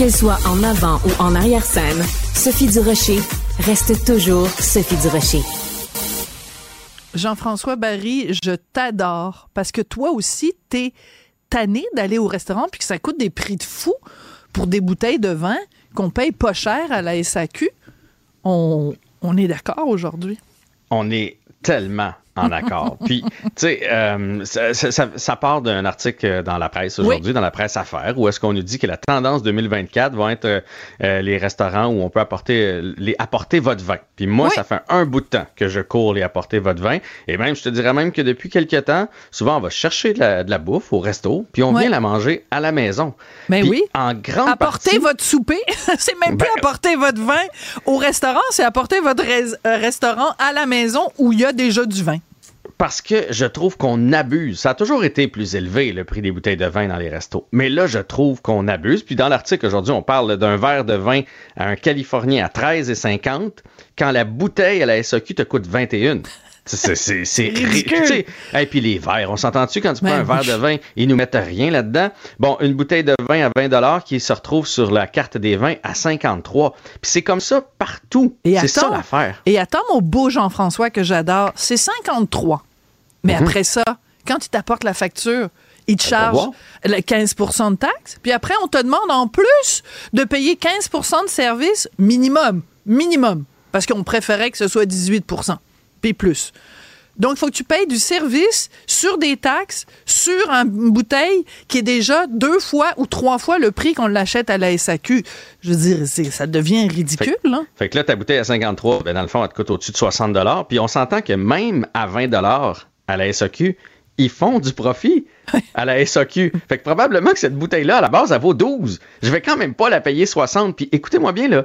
Qu'elle soit en avant ou en arrière-scène, Sophie Durocher reste toujours Sophie Durocher. Jean-François Barry, je t'adore parce que toi aussi, t'es tanné d'aller au restaurant puis que ça coûte des prix de fou pour des bouteilles de vin qu'on paye pas cher à la SAQ. On, on est d'accord aujourd'hui? On est tellement en accord. Puis, tu sais, euh, ça, part d'un article dans la presse aujourd'hui, dans la presse Affaires, où est-ce qu'on nous dit que la tendance 2024 va être euh, euh, les restaurants où on peut apporter, les, apporter votre vin. Puis moi, ça fait un bout de temps que je cours les apporter votre vin. Et même, je te dirais même que depuis quelques temps, souvent, on va chercher de la, bouffe au resto, puis on vient la manger à la maison. Mais oui. En grande apporter votre souper, c'est même plus ben, apporter votre vin au restaurant, c'est apporter votre restaurant à la maison où il y a déjà du vin parce que je trouve qu'on abuse. Ça a toujours été plus élevé, le prix des bouteilles de vin dans les restos. Mais là, je trouve qu'on abuse. Puis dans l'article aujourd'hui, on parle d'un verre de vin à un Californien à 13,50 quand la bouteille à la SAQ te coûte 21. C'est ridicule. Et puis les verres, on s'entend-tu quand tu prends un verre de vin, ils nous mettent rien là-dedans? Bon, une bouteille de vin à 20 qui se retrouve sur la carte des vins à 53. Puis c'est comme ça partout. C'est ça l'affaire. Et attends, mon beau Jean-François que j'adore, c'est 53. Mais mhm. après ça, quand tu t'apportes la facture, ils te chargent 15% de taxes. Puis après, on te demande en plus de payer 15% de service minimum. Minimum. Parce qu'on préférait que ce soit 18% puis plus. Donc, il faut que tu payes du service sur des taxes, sur une bouteille qui est déjà deux fois ou trois fois le prix qu'on l'achète à la SAQ. Je veux dire, ça devient ridicule. Fait, hein? fait, que là, ta bouteille à 53, ben dans le fond, elle te coûte au-dessus de 60 Puis on s'entend que même à 20 à la SAQ, ils font du profit à la SAQ. Fait que probablement que cette bouteille-là, à la base, elle vaut 12. Je vais quand même pas la payer 60. Puis écoutez-moi bien, là,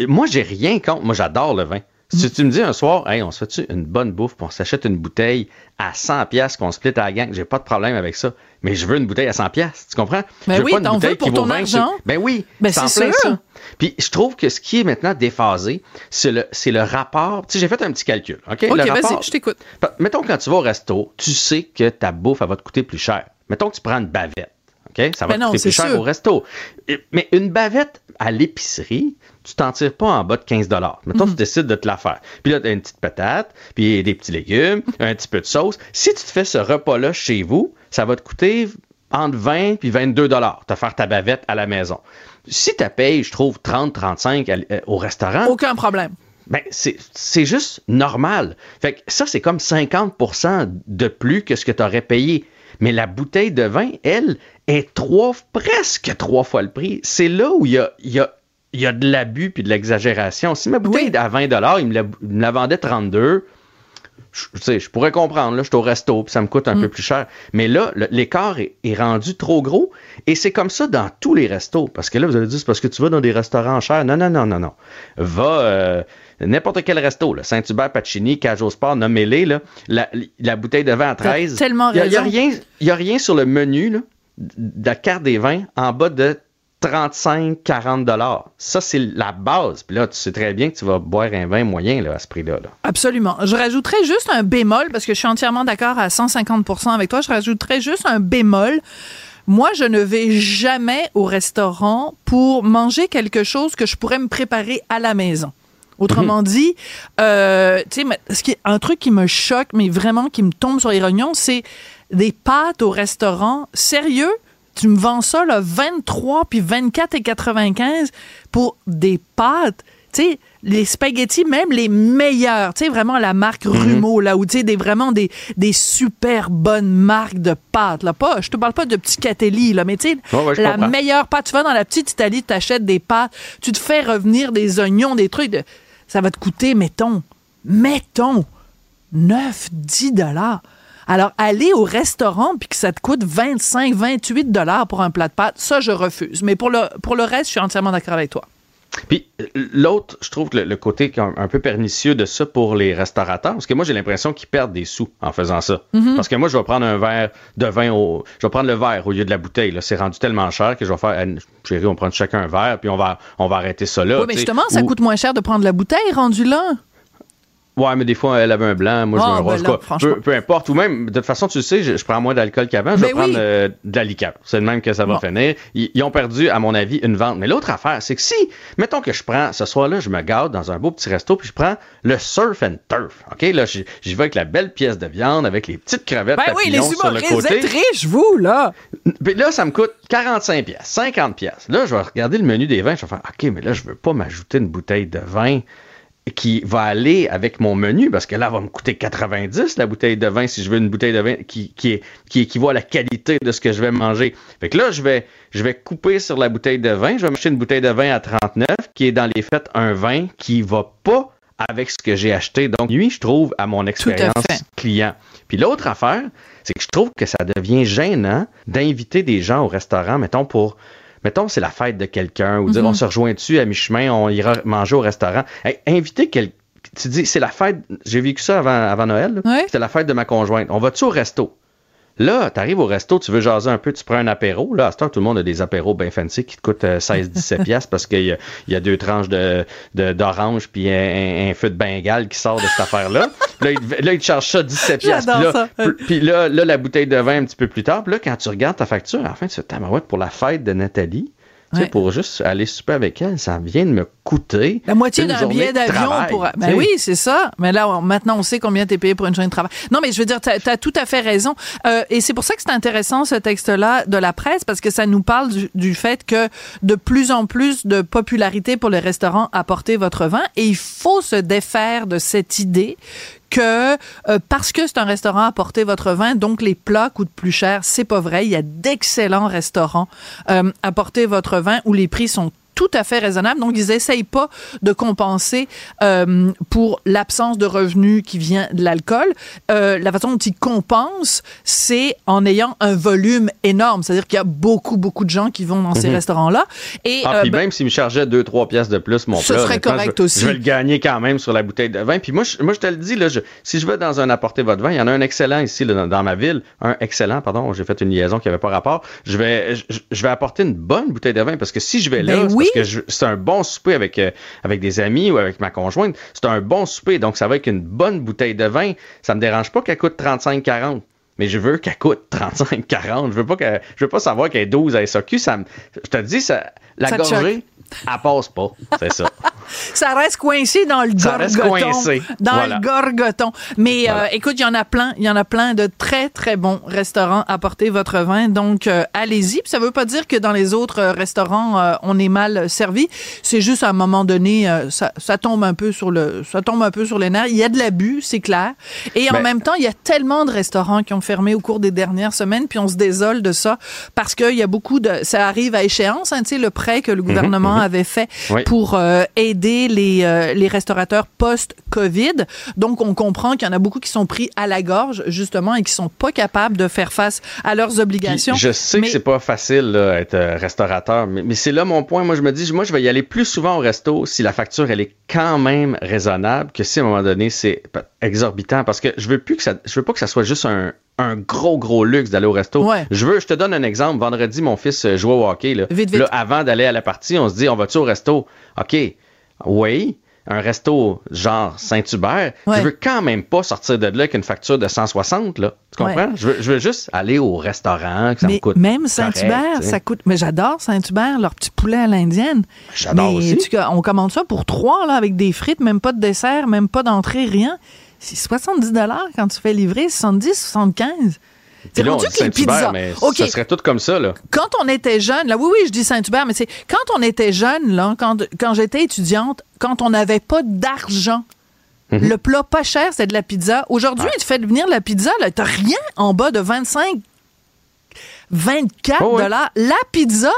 moi, j'ai rien contre. Moi, j'adore le vin. Si tu me dis un soir, hey, on se fait une bonne bouffe, puis on s'achète une bouteille à 100 pièces qu'on split à la gang, j'ai pas de problème avec ça. Mais je veux une bouteille à 100 pièces, tu comprends? Ben je veux oui, pas une bouteille pour ton argent. Ben oui, ben c'est ça. Puis je trouve que ce qui est maintenant déphasé, c'est le, rapport. Tu sais, j'ai fait un petit calcul, OK? OK, vas-y, je t'écoute. Mettons quand tu vas au resto, tu sais que ta bouffe, elle va te coûter plus cher. Mettons que tu prends une bavette. OK? Ça va ben te coûter plus cher au resto. Mais une bavette à l'épicerie, tu t'en tires pas en bas de 15 Mettons, tu mhm. décides de te la faire. Puis là, tu as une petite patate, puis des petits légumes, un petit peu de sauce. Si tu te fais ce repas-là chez vous, ça va te coûter entre 20 puis 22 dollars de faire ta bavette à la maison. Si tu payes, je trouve, 30, 35 euh, au restaurant. Aucun problème. Ben, c'est juste normal. Fait que ça, c'est comme 50% de plus que ce que tu aurais payé. Mais la bouteille de vin, elle, est trois, presque trois fois le prix. C'est là où il y a, y a il y a de l'abus puis de l'exagération. Si ma bouteille est à 20 il me, la, vendait 32 je, sais, je pourrais comprendre, là, je suis au resto, puis ça me coûte un peu mm. plus cher. Mais là, l'écart est, rendu trop gros. Et c'est comme ça dans tous les restos. Parce que là, vous allez dire, c'est parce que tu vas dans des restaurants chers. Non, non, non, non, non. Va euh, n'importe quel resto, Saint-Hubert, Pacini, Cajot Sport, nommez-les, là, la, bouteille de vin à 13. Tellement Il n'y a, rien, y a rien sur le menu là, de la carte des vins en bas de 35, 40 dollars. Ça, c'est la base. Puis là, tu sais très bien que tu vas boire un vin moyen là, à ce prix-là. Absolument. Je rajouterais juste un bémol, parce que je suis entièrement d'accord à 150% avec toi. Je rajouterais juste un bémol. Moi, je ne vais jamais au restaurant pour manger quelque chose que je pourrais me préparer à la maison. Autrement mhm. dit, euh, tu sais, un truc qui me choque, mais vraiment qui me tombe sur les rognons, c'est des pâtes au restaurant. Sérieux? Tu me vends ça, là, 23 puis 24 et 95 pour des pâtes. Tu sais, les spaghettis, même les meilleurs, tu sais, vraiment la marque mm là, où tu sais, des, vraiment des, des super bonnes marques de pâtes, là. Pas, je te parle pas de petits catelli, là, mais tu sais, la meilleure pâte. Tu vas dans la petite Italie, tu achètes des pâtes, tu te fais revenir des oignons, des trucs, de, ça va te coûter, mettons, mettons, 9, 10 dollars. Alors, aller au restaurant puis que ça te coûte 25, 28 dollars pour un plat de pâtes, ça, je refuse. Mais pour le, pour le reste, je suis entièrement d'accord avec toi. Puis l'autre, je trouve que le, côté un, peu pernicieux de ça pour les restaurateurs, parce que moi j'ai l'impression qu'ils perdent des sous en faisant ça. Mm-hmm. Parce que moi je vais prendre un verre de vin au, je vais prendre le verre au lieu de la bouteille. C'est rendu tellement cher que je vais faire, chérie, on prend chacun un verre puis on va, on va arrêter ça là. Oui, mais justement, ça coûte moins cher de prendre la bouteille rendu là. Ouais, mais des fois, elle avait un blanc, moi, je veux Ah, un ben rose. là, quoi. peu, peu importe. Ou même, de toute façon, tu le sais, je, je prends moins d'alcool qu'avant. Je vais Ben prendre euh, de la liqueur. C'est le même que ça va Bon. finir. Ils, ils ont perdu, à mon avis, une vente. Mais l'autre affaire, c'est que si, mettons que je prends, ce soir-là, je me garde dans un beau petit resto, puis je prends le surf and turf. OK? Là, j'y vais avec la belle pièce de viande, avec les petites crevettes Ben oui, les sur le humoristes, vous côté. êtes riches, vous, là. Puis là, ça me coûte 45 pièces, 50 pièces. Là, je vais regarder le menu des vins, je vais faire OK, mais là, je veux pas m'ajouter une bouteille de vin qui va aller avec mon menu parce que là, elle va me coûter 90 la bouteille de vin si je veux une bouteille de vin qui, qui, est, qui équivaut à la qualité de ce que je vais manger. Fait que là, je vais, je vais couper sur la bouteille de vin. Je vais m'acheter une bouteille de vin à 39 qui est dans les faits un vin qui va pas avec ce que j'ai acheté. Donc, lui, je trouve, à mon expérience client. Puis l'autre affaire, c'est que je trouve que ça devient gênant d'inviter des gens au restaurant, mettons, pour. Mettons, c'est la fête de quelqu'un, ou dire Mhm. on se rejoint dessus à mi-chemin, on ira manger au restaurant. Hey, inviter quelqu'un. Tu dis, c'est la fête. J'ai vécu ça avant, avant Noël. Ouais. C'était la fête de ma conjointe. On va-tu au resto? Là, tu arrives au resto, tu veux jaser un peu, tu prends un apéro. Là, à ce temps, tout le monde a des apéros bien fancy qui te coûtent euh, 16-17 piastres parce qu'il y, y a deux tranches de, de- d'orange puis un, un- un feu de Bengale qui sort de cette affaire-là. Là, il, te- là, il te charge ça 17 piastres. Puis J'adore là, ça. puis- Puis là, là, la bouteille de vin un petit peu plus tard. Puis là, quand tu regardes ta facture, à la fin, tu fais tabarouette pour la fête de Nathalie. Tu Ouais. pour juste aller souper avec elle, ça vient de me coûter. La moitié d'un billet d'avion pour. tu Ben oui, c'est ça. Mais là, on- maintenant, on sait combien t'es payé pour une journée de travail. Non, mais je veux dire, t'as as tout à fait raison. Euh, et c'est pour ça que c'est intéressant ce texte-là de la presse parce que ça nous parle du, du fait que de plus en plus de popularité pour les restaurants apporter votre vin et il faut se défaire de cette idée que euh, parce que c'est un restaurant apporter votre vin, donc les plats coûtent plus cher. C'est pas vrai. Il y a d'excellents restaurants euh, apporter votre vin où les prix sont tout à fait raisonnables. Donc, ils essayent pas de compenser euh, pour l'absence de revenus qui vient de l'alcool. Euh, la façon dont ils compensent, c'est en ayant un volume énorme. C'est-à-dire qu'il y a beaucoup, beaucoup de gens qui vont dans ces restaurants-là. Et Ah, euh, puis ben, même s'il me chargeait 2-3 pièces de plus, mon Ce plat, serait correct je, aussi. Je vais le gagner quand même sur la bouteille de vin. Puis moi, je, moi, je te le dis, là, je- si je vais dans un apporter votre vin, il y en a un excellent ici là, dans, dans ma ville. Un excellent, pardon, j'ai fait une liaison qui n'avait pas rapport. Je vais, je, je vais apporter une bonne bouteille de vin parce que si je vais là, Ben c'est oui. parce que c'est un bon souper avec, euh, avec des amis ou avec ma conjointe. C'est un bon souper, donc ça va avec une bonne bouteille de vin. Ça me dérange pas qu'elle coûte 35-40. Mais je veux qu'elle coûte 35-40. Je veux pas que, je veux pas savoir qu'elle est 12 à SAQ. Ça je te dis, ça, la Ça te gorgée, elle passe pas. C'est ça. ça reste coincé dans le Ça reste gorgoton. coincé. Dans Voilà. le gorgoton. Mais Voilà. euh, écoute, il y en a plein. Il y en a plein de très, très bons restaurants à porter votre vin. Donc, euh, allez-y. Puis ça veut pas dire que dans les autres euh, restaurants, euh, on est mal servi. C'est juste à un moment donné, euh, ça, ça tombe un peu sur le, ça tombe un peu sur les nerfs. Il y a de l'abus, c'est clair. Et en même temps, il y a tellement de restaurants qui ont fermé au cours des dernières semaines, puis on se désole de ça parce qu'il y a beaucoup de, ça arrive à échéance. Hein, tu sais, le que le gouvernement avait fait Oui. pour euh, aider les, euh, les restaurateurs post-Covid. Donc, on comprend qu'il y en a beaucoup qui sont pris à la gorge, justement, et qui sont pas capables de faire face à leurs Puis obligations. je sais Mais- que c'est pas facile là, être euh, restaurateur, mais, mais c'est là mon point. Moi, je me dis, moi, je vais y aller plus souvent au resto si la facture elle est quand même raisonnable que si à un moment donné c'est exorbitant, parce que je veux plus que ça, je veux pas que ça soit juste un, un gros gros luxe d'aller au resto. Ouais. Je veux, je te donne un exemple. Vendredi, mon fils euh, jouait au hockey. Là. Vite, vite. Là, avant d'aller à la partie, on se dit, on va-tu au resto? Ok, oui. Un resto genre Saint-Hubert, Ouais. je veux quand même pas sortir de là avec une facture de 160, là. Tu comprends? Ouais. Je, veux, je veux juste aller au restaurant, que ça mais me coûte. même Saint-Hubert, ça coûte. Mais j'adore Saint-Hubert, leur petit poulet à l'indienne. J'adore Mais aussi. tu- on commande ça pour trois, là, avec des frites, même pas de dessert, même pas d'entrée, rien. C'est 70 quand tu fais livrer, 70, 75. Puis C'est rendu que les pizzas. mais OK. ça serait tout comme ça, là. quand on était jeune, là, oui, oui, je dis Saint-Hubert, mais c'est quand on était jeune, là, quand, quand j'étais étudiante, quand on n'avait pas d'argent, Mhm. le plat pas cher, c'est de la pizza. Aujourd'hui, tu fais venir la pizza, là, t'as rien en bas de 25, 24 Oh, ouais. dollars. La pizza,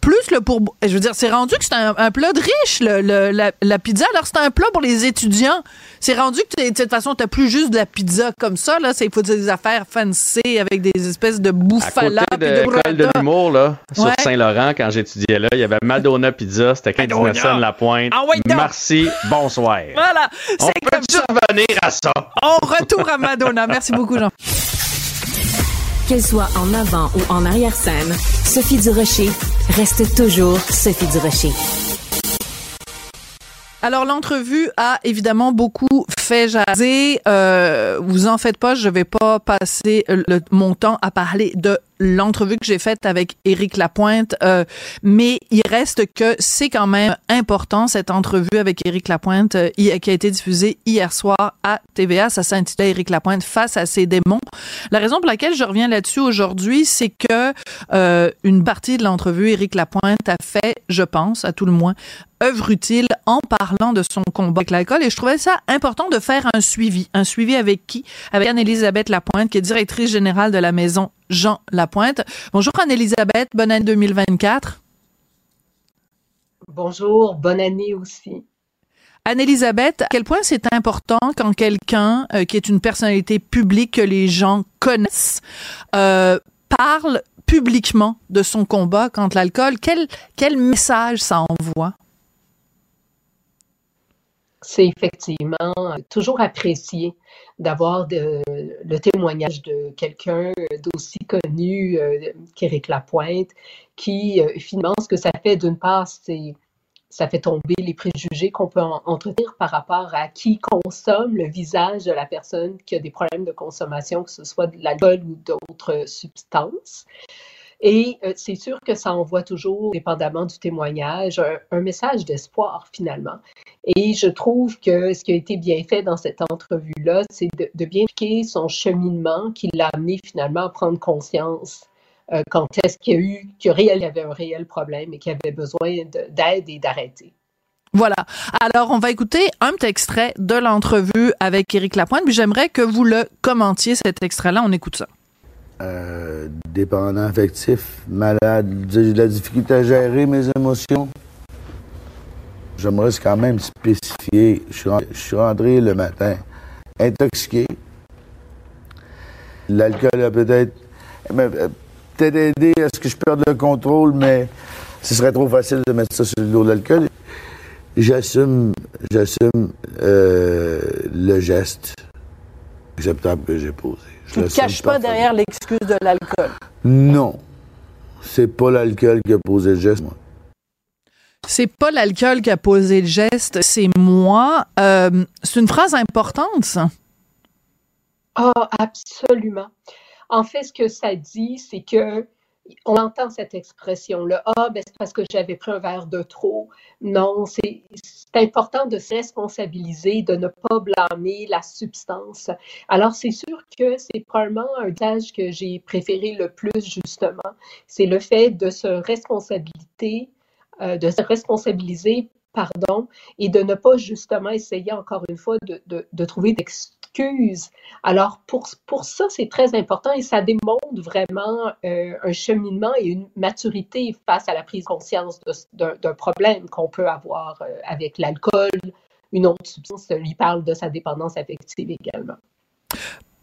plus le pour. Je veux dire, c'est rendu que c'est un, un plat de riche, le- le- la, la pizza. Alors, c'est un plat pour les étudiants. C'est rendu que, t'es- de toute façon, t'as plus juste de la pizza comme ça, là. C'est- Il faut des affaires fancy avec des espèces de À bouffala côté puis de l'école de l'humour, là, sur Ouais. Saint-Laurent, quand j'étudiais là, il y avait Madonna Pizza, c'était Madonna. La Pointe. Ah ouais. Merci, bonsoir. Voilà, On c'est peut revenir à ça. On retourne à Madonna. Merci beaucoup, Jean. Qu'elle soit en avant ou en arrière-scène, Sophie Durocher reste toujours Sophie Durocher. Alors, l'entrevue a évidemment beaucoup fait jaser. Euh, vous en faites pas, je vais pas passer mon temps à parler de l'entrevue que j'ai faite avec Éric Lapointe, euh, mais il reste que c'est quand même important cette entrevue avec Éric Lapointe euh, qui a été diffusée hier soir à TVA. Ça s'intitulait Éric Lapointe face à ses démons. La raison pour laquelle je reviens là-dessus aujourd'hui, c'est que euh, une partie de l'entrevue, Éric Lapointe a fait, je pense, à tout le moins, œuvre utile en parlant de son combat avec l'alcool et je trouvais ça important de faire un suivi. Un suivi avec qui? Avec Anne-Élisabeth Lapointe, qui est directrice générale de la maison Jean Lapointe. Bonjour Anne-Élisabeth, bonne année 2024. Bonjour, bonne année aussi. Anne-Élisabeth, à quel point c'est important quand quelqu'un euh, qui est une personnalité publique que les gens connaissent euh, parle publiquement de son combat contre l'alcool? Quel, quel message ça envoie? C'est effectivement toujours apprécié d'avoir le témoignage de quelqu'un d'aussi connu euh, qu'Éric Lapointe, qui euh, finalement, ce que ça fait d'une part, c'est ça fait tomber les préjugés qu'on peut entretenir par rapport à qui consomme le visage de la personne qui a des problèmes de consommation, que ce soit de l'alcool ou d'autres substances. Et euh, c'est sûr que ça envoie toujours, dépendamment du témoignage, un, message d'espoir finalement. Et je trouve que ce qui a été bien fait dans cette entrevue-là, c'est de, bien expliquer son cheminement qui l'a amené finalement à prendre conscience euh, quand est-ce qu'il y a eu, qu'il y avait un réel problème et qu'il avait besoin d'aide et d'arrêter. Voilà. Alors, on va écouter un petit extrait de l'entrevue avec Éric Lapointe, puis j'aimerais que vous le commentiez, cet extrait-là. On écoute ça. Euh, dépendant affectif, malade, j'ai de la difficulté à gérer mes émotions. J'aimerais quand même spécifier, je suis, rentré le matin intoxiqué. L'alcool a peut-être euh, peut-être aidé à ce que je perde le contrôle, mais ce serait trop facile de mettre ça sur le dos de l'alcool. J'assume, j'assume euh, le geste acceptable que j'ai posé. Tu ne te caches pas derrière l'excuse de l'alcool? Non. C'est pas l'alcool qui a posé le geste, moi. C'est pas l'alcool qui a posé le geste, c'est moi. Euh, c'est une phrase importante, ça. Ah, oh, absolument. En fait, ce que ça dit, c'est que on entend cette expression-là. Ah, ben c'est parce que j'avais pris un verre de trop. Non, c'est important de se responsabiliser, de ne pas blâmer la substance. Alors, c'est sûr que c'est probablement un usage que j'ai préféré le plus, justement. C'est le fait de se responsabiliser, euh, de se responsabiliser pardon, et de ne pas justement essayer encore une fois de, de, de trouver d'excuses. Alors pour, pour ça, c'est très important et ça démontre vraiment euh, un cheminement et une maturité face à la prise de conscience d'un problème qu'on peut avoir euh, avec l'alcool, une autre substance. Il parle de sa dépendance affective également.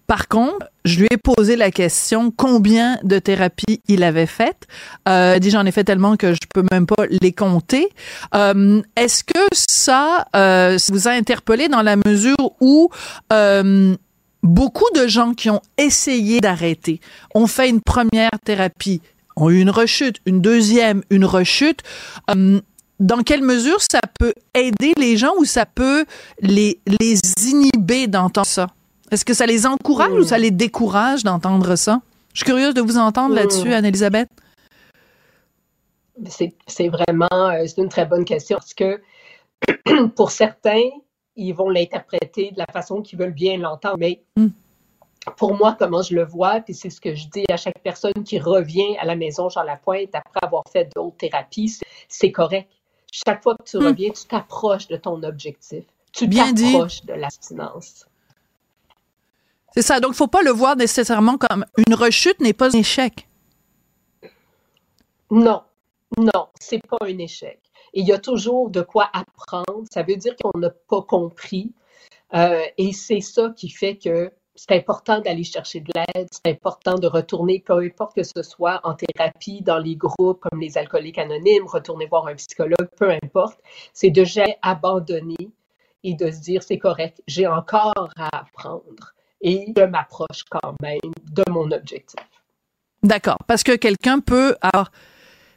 Par contre, je lui ai posé la question combien de thérapies il avait faites? Euh, dit j'en ai fait tellement que je peux même pas les compter. Euh, Est-ce que ça euh, vous a interpellé dans la mesure où euh, beaucoup de gens qui ont essayé d'arrêter ont fait une première thérapie, ont eu une rechute, une deuxième, une rechute. Euh, dans quelle mesure ça peut aider les gens ou ça peut les, les inhiber d'entendre ça? Est-ce que ça les encourage ou ça les décourage d'entendre ça? Je suis curieuse de vous entendre là-dessus, Anne-Elisabeth. C'est vraiment euh, c'est une très bonne question parce que pour certains, ils vont l'interpréter de la façon qu'ils veulent bien l'entendre. Mais hmm. pour moi, comment je le vois, puis c'est ce que je dis à chaque personne qui revient à la maison Jean Lapointe après avoir fait d'autres thérapies, c'est correct. Chaque fois que tu hmm. reviens, tu t'approches de ton objectif. Tu t'approches de l'abstinence. C'est ça. Donc, faut pas le voir nécessairement comme une rechute n'est pas un échec. Non, non, c'est pas un échec. il y a toujours de quoi apprendre. Ça veut dire qu'on n'a pas compris. Euh, et c'est ça qui fait que c'est important d'aller chercher de l'aide, c'est important de retourner, peu importe que ce soit en thérapie, dans les groupes comme les alcooliques anonymes, retourner voir un psychologue, peu importe. C'est de jamais abandonner et de se dire c'est correct, j'ai encore à apprendre et je m'approche quand même de mon objectif. D'accord, parce que quelqu'un peut avoir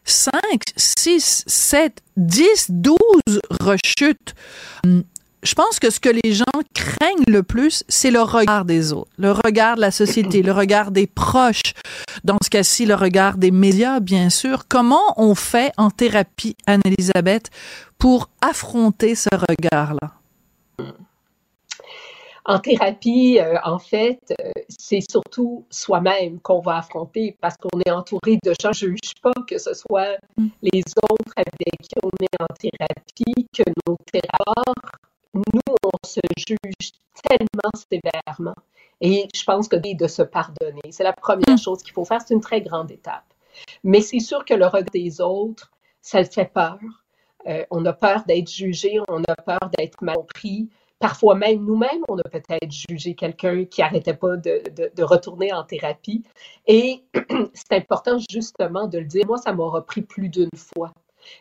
5, 6, 7, 10, 12 rechutes. Hum, je pense que ce que les gens craignent le plus, c'est le regard des autres, le regard de la société, le regard des proches. Dans ce cas-ci, le regard des médias, bien sûr. Comment on fait en thérapie, Anne-Elisabeth, pour affronter ce regard-là? En thérapie, euh, en fait, euh, c'est surtout soi-même qu'on va affronter parce qu'on est entouré de gens. Je ne juge pas que ce soit mm. les autres avec qui on est en thérapie, que nos thérapeutes. Nous, on se juge tellement sévèrement. Et je pense que de se pardonner, c'est la première mm. chose qu'il faut faire. C'est une très grande étape. Mais c'est sûr que le regard des autres, ça fait peur. Euh, on a peur d'être jugé, on a peur d'être mal compris. Parfois même nous-mêmes, on a peut-être jugé quelqu'un qui n'arrêtait pas de, retourner en thérapie. Et c'est important justement de le dire. Moi, ça m'aura pris plus d'une fois.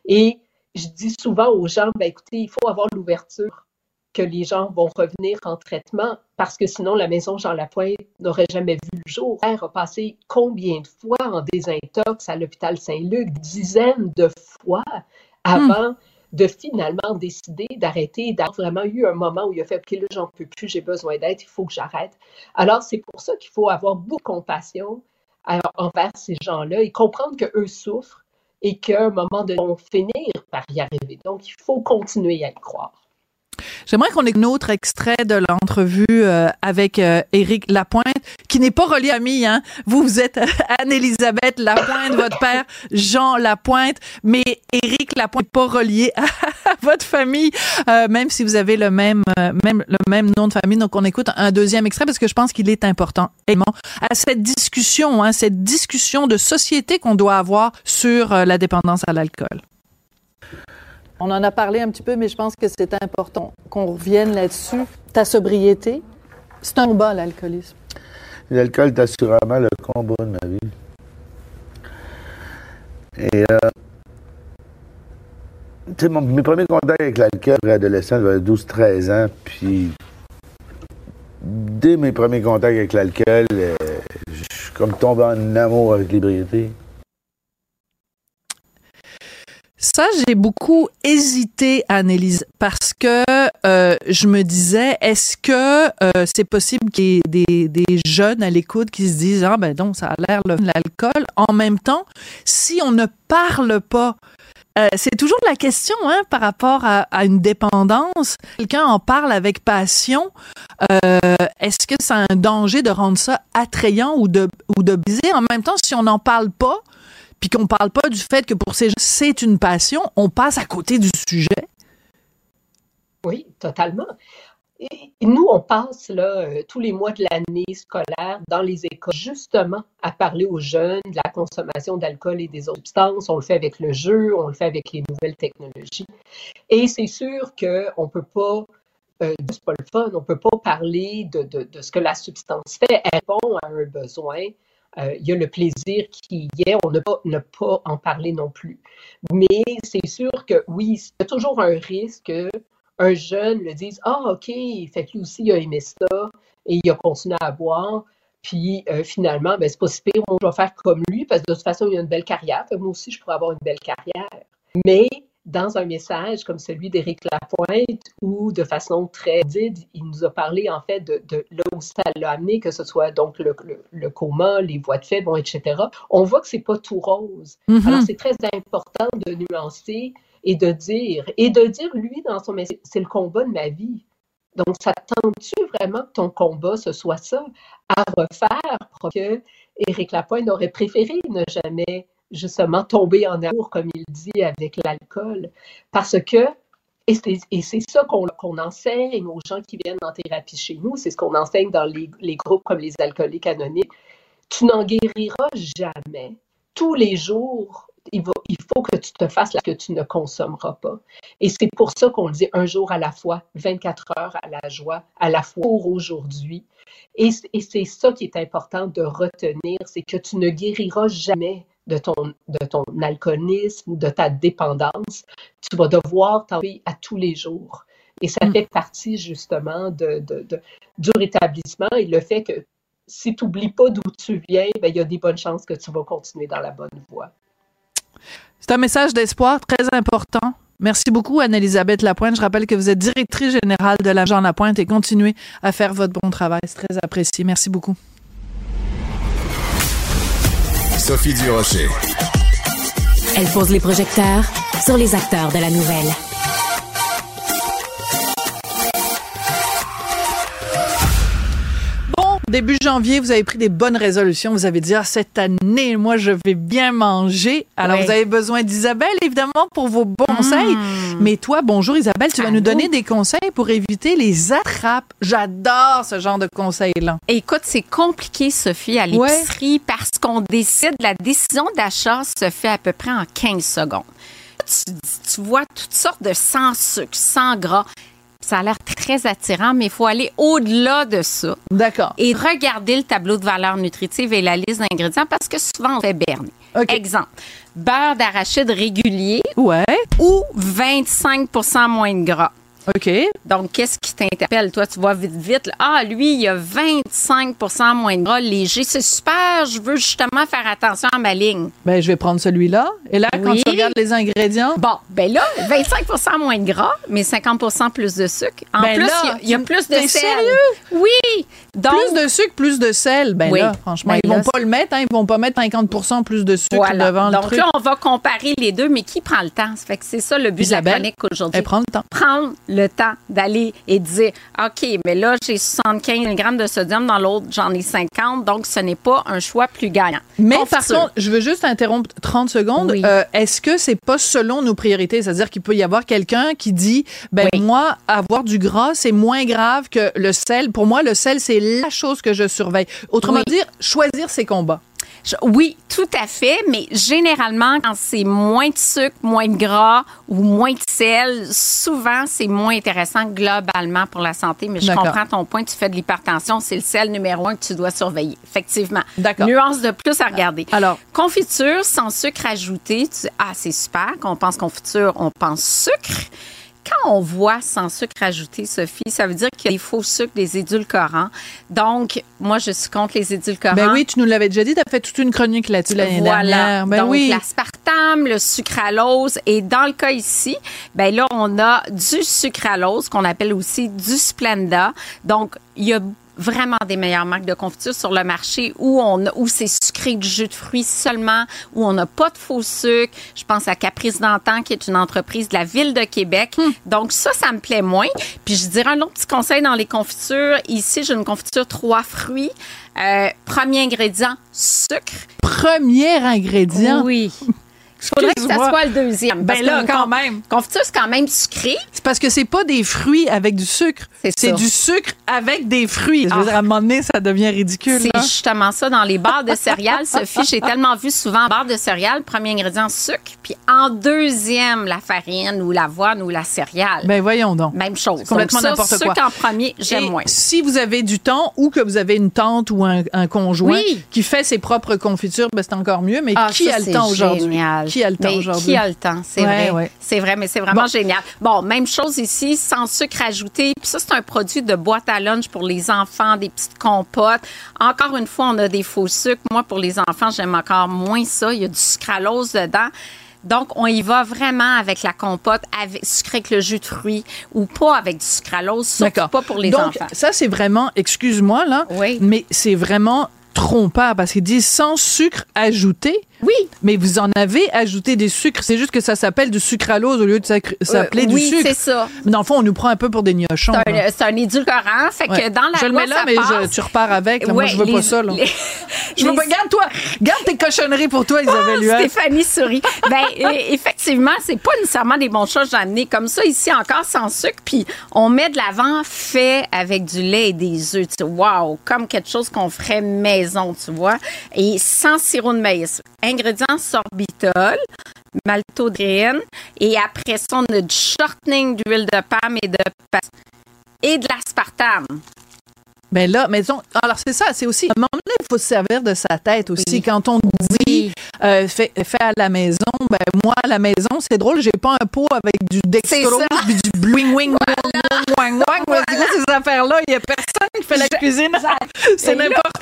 Et je dis souvent aux gens, ben, écoutez, il faut avoir l'ouverture que les gens vont revenir en traitement parce que sinon la maison Jean Lapointe n'aurait jamais vu le jour. Elle a passé combien de fois en désintox à l'hôpital Saint-Luc, dizaines de fois avant de finalement décider d'arrêter, d'avoir vraiment eu un moment où il a fait, OK, là, j'en peux plus, j'ai besoin d'aide, il faut que j'arrête. Alors, c'est pour ça qu'il faut avoir beaucoup de compassion envers ces gens-là et comprendre qu'eux souffrent et qu'à un moment donné, ils vont finir par y arriver. Donc, il faut continuer à y croire. J'aimerais qu'on ait un autre extrait de l'entrevue euh, avec euh, Éric Lapointe, qui n'est pas relié à mi, hein. Vous, vous êtes Anne-Élisabeth Lapointe, votre père Jean Lapointe, mais Éric Lapointe n'est pas relié à, votre famille, euh, même si vous avez le même, même, le même nom de famille. Donc, on écoute un deuxième extrait parce que je pense qu'il est important également à cette discussion, hein, cette discussion de société qu'on doit avoir sur la dépendance à l'alcool. On en a parlé un petit peu, mais je pense que c'est important qu'on revienne là-dessus. Ta sobriété, c'est un combat, l'alcoolisme. L'alcool est assurément le combat de ma vie. Et euh, mes premiers contacts avec l'alcool, adolescent, j'avais 12-13 ans, puis dès mes premiers contacts avec l'alcool, euh, je suis comme tombé en amour avec l'ébriété. Ça, j'ai beaucoup hésité, Annelise, parce que euh, je me disais, est-ce que euh, c'est possible qu'il y ait des, des jeunes à l'écoute qui se disent, ah ben donc, ça a l'air l'alcool. En même temps, si on ne parle pas euh, c'est toujours la question hein, par rapport à, à une dépendance. Quelqu'un en parle avec passion. Euh, Est-ce que c'est un danger de rendre ça attrayant ou de ou de biser En même temps, si on n'en parle pas, puis qu'on parle pas du fait que pour ces gens, c'est une passion, on passe à côté du sujet. Oui, totalement. Et nous, on passe là, euh, tous les mois de l'année scolaire dans les écoles justement à parler aux jeunes de la consommation d'alcool et des autres substances. On le fait avec le jeu, on le fait avec les nouvelles technologies. Et c'est sûr qu'on ne peut pas, euh, c'est pas le fun, on ne peut pas parler de, de, de, ce que la substance fait. Elle répond à un besoin, il y a le plaisir qui y est, on ne peut pas en parler non plus. Mais c'est sûr que oui, il y a toujours un risque qu'un jeune le dise Ah, OK, fait que lui aussi, il a aimé ça et il a continué à boire. Puis euh, finalement, ben, c'est pas si pire, on va faire comme lui parce que de toute façon, il a une belle carrière. moi aussi, je pourrais avoir une belle carrière. Mais dans un message comme celui d'Éric Lapointe, où de façon très dite, il nous a parlé en fait de, de là où ça l'a amené, que ce soit donc le, le, coma, les voies de fait, bon, etc. On voit que c'est pas tout rose. Mm-hmm. Alors c'est très important de nuancer et de dire, et de dire lui dans son message, c'est le combat de ma vie. Donc, ça tente-tu vraiment que ton combat, ce soit ça, à refaire, que Éric Lapointe aurait préféré ne jamais justement tomber en amour, comme il dit, avec l'alcool. Parce que, et c'est ça qu'on enseigne aux gens qui viennent en thérapie chez nous, c'est ce qu'on enseigne dans les, les, groupes comme les alcooliques anonymes. Tu n'en guériras jamais. Tous les jours, il, faut que tu te fasses ce que tu ne consommeras pas. Et c'est pour ça qu'on le dit un jour à la fois, 24 heures à la joie, à la fois pour aujourd'hui. Et, et c'est ça qui est important de retenir, c'est que tu ne guériras jamais de ton, de ton alcoolisme ou de ta dépendance, tu vas devoir t'enlever à tous les jours. Et ça mm. fait partie justement de, de, du rétablissement et le fait que si tu n'oublies pas d'où tu viens, ben, il y a des bonnes chances que tu vas continuer dans la bonne voie. C'est un message d'espoir très important Merci beaucoup, Anne-Elisabeth Lapointe. Je rappelle que vous êtes directrice générale de l'agent Lapointe et continuez à faire votre bon travail. C'est très apprécié. Merci beaucoup. Sophie Durocher. Elle pose les projecteurs sur les acteurs de la nouvelle. Début janvier, vous avez pris des bonnes résolutions. Vous avez dit, ah, cette année, moi, je vais bien manger. Alors, Oui. vous avez besoin d'Isabelle, évidemment, pour vos bons conseils. Mais toi, bonjour Isabelle, tu vas nous donner des conseils pour éviter les attrapes. J'adore ce genre de conseils-là. Écoute, c'est compliqué, Sophie, à l'épicerie parce qu'on décide, la décision d'achat se fait à peu près en 15 secondes. Tu, tu vois toutes sortes de sans sucre, sans gras. Ça a l'air très attirant, mais il faut aller au-delà de ça D'accord. et regarder le tableau de valeur nutritive et la liste d'ingrédients parce que souvent on fait berner. Exemple, beurre d'arachide régulier Ouais. ou 25% moins de gras. OK. Donc, qu'est-ce qui t'interpelle? Toi, tu vois vite, vite. là, ah, lui, il y a 25 moins de gras léger. C'est super. Je veux justement faire attention à ma ligne. Ben, je vais prendre celui-là. Et là, quand tu regardes les ingrédients, Bon, ben là, 25% moins de gras, mais 50 plus de sucre. En Ben plus, là, il y a- il y, a tu- plus de sel. sérieux? Oui. Donc, plus de sucre, plus de sel. Ben Oui. là, franchement, Ben ils vont là, pas le mettre. Hein, ils vont pas mettre 50% plus de sucre voilà. devant le Donc truc. là, on va comparer les deux, mais qui prend le temps? Ça fait que c'est ça le but Isabelle, de la chronique aujourd'hui. Elle prend le temps. prendre le temps d'aller et dire OK, mais là, j'ai 75 mg de sodium, dans l'autre, j'en ai 50, donc ce n'est pas un choix plus gagnant. Mais Confiture. par contre, je veux juste interrompre 30 secondes. Oui. Euh, Est-ce que c'est pas selon nos priorités? C'est-à-dire qu'il peut y avoir quelqu'un qui dit, ben Oui. moi, avoir du gras, c'est moins grave que le sel. Pour moi, le sel, c'est la chose que je surveille. Autrement Oui. dire, choisir ses combats. Oui, tout à fait, mais généralement, quand c'est moins de sucre, moins de gras ou moins de sel, souvent, c'est moins intéressant globalement pour la santé. Mais je comprends ton point, tu fais de l'hypertension, c'est le sel numéro un que tu dois surveiller. Effectivement. D'accord. Nuance de plus à regarder. Alors. Confiture sans sucre ajouté, tu ah, c'est super. Quand on pense confiture, on pense sucre. Quand on voit sans sucre ajouté, Sophie, ça veut dire qu'il y a des faux sucres, des édulcorants. Donc, moi, je suis contre les édulcorants. Ben oui, tu nous l'avais déjà dit, tu as fait toute une chronique là-dessus l'année Voilà. dernière. Ben Donc, oui. l'aspartame, le sucralose. Et dans le cas ici, ben là, on a du sucralose qu'on appelle aussi du Splenda. Donc, il y a vraiment des meilleures marques de confiture sur le marché où on où c'est sucré du jus de fruits seulement, où on n'a pas de faux sucre. Je pense à Caprice d'Antan, qui est une entreprise de la ville de Québec. Hmm. Donc ça, ça me plaît moins. Puis je dirais un autre petit conseil dans les confitures. Ici, j'ai une confiture trois fruits. Euh, premier ingrédient, sucre. Premier ingrédient? Oui. Faudrait que ça soit le deuxième. Ben là, quand même. Confiture, c'est quand même sucré. C'est parce que c'est pas des fruits avec du sucre. C'est du sucre avec des fruits. Je veux Ah. dire, à un moment donné, ça devient ridicule. C'est justement ça dans les barres de céréales. Sophie, j'ai tellement vu souvent barres de céréales, premier ingrédient sucre, puis en deuxième, la farine ou l'avoine ou la céréale. Ben voyons donc. Même chose. complètement n'importe quoi. Sucre en premier, j'aime moins. Si vous avez du temps ou que vous avez une tante ou un, un conjoint Oui. qui fait ses propres confitures, ben c'est encore mieux. Mais Ah, qui ça, a le temps aujourd'hui? Qui a le temps aujourd'hui? Qui a le temps, c'est Ouais, vrai. ouais. C'est vrai, mais c'est vraiment Bon. génial. Bon, même chose ici, sans sucre ajouté. Puis ça, c'est un produit de boîte à lunch pour les enfants, des petites compotes. Encore une fois, on a des faux sucres. Moi, pour les enfants, j'aime encore moins ça. Il y a du sucralose dedans. Donc, on y va vraiment avec la compote, avec, sucré avec le jus de fruits ou pas avec du sucralose, surtout pas pour les Donc, enfants. ça, c'est vraiment, excuse-moi, là, Oui. mais c'est vraiment trompeur parce qu'ils disent sans sucre ajouté. Oui. Mais vous en avez ajouté des sucres. C'est juste que ça s'appelle du sucralose au lieu de s'appeler Euh, du oui, sucre. c'est ça. Mais dans le fond, on nous prend un peu pour des gnochons. C'est un, édulcorant. Fait que Ouais. dans la je le mets là, ça mais je- tu repars avec. là. Moi, je veux pas ça. Là. les- Je veux les- pas. Garde-toi. Garde tes cochonneries pour toi, Isabelle. Ah, Stéphanie sourit. ben, effectivement, c'est pas nécessairement des bons choses à amener comme ça ici encore sans sucre. Puis on met de l'avant fait avec du lait et des œufs. Tu wow, comme quelque chose qu'on ferait maison, tu vois. Et sans sirop de maïs. Ingrédients sorbitol, maltodrine. Et après ça, on a du shortening d'huile de palme et de et de l'aspartame. Ben là, mais disons- alors c'est ça, c'est aussi, à un moment donné, il faut se servir de sa tête aussi. Oui. Quand on dit, euh, fait, fait à la maison, ben moi, à la maison, c'est drôle, j'ai pas un pot avec du dextrose puis du bling wing wang wang wang. Moi, quoi ces affaires-là? Il y a personne qui fait la cuisine. C'est n'importe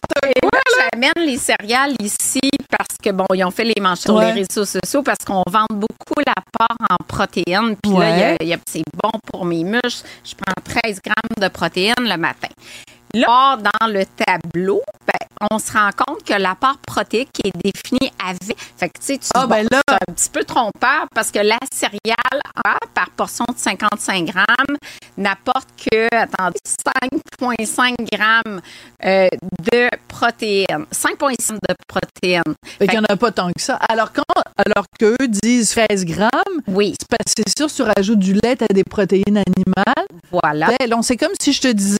moi, j'amène les céréales ici parce que, bon, ils ont fait les manchettes sur Ouais. les réseaux sociaux parce qu'on vend beaucoup l'apport en protéines. Puis là, Ouais. y a- y a- c'est bon pour mes muscles. Je prends 13 grammes de protéines le matin. Là, dans le tableau, ben, on se rend compte que l'apport protéique est défini avec. Fait que, tu sais, tu Ah, ben là- c'est un petit peu trompeur parce que la céréale A, par portion de 55 grammes, n'apporte que, attendez, 5,5 grammes euh, de protéines. 5,5 de protéines. Fait qu'il n'y en a pas tant que ça. Alors, quand, alors qu'eux disent 13 grammes, Oui, c'est parce que c'est sûr, tu rajoutes du lait, tu as des protéines animales. voilà. Ben, c'est comme si je te disais,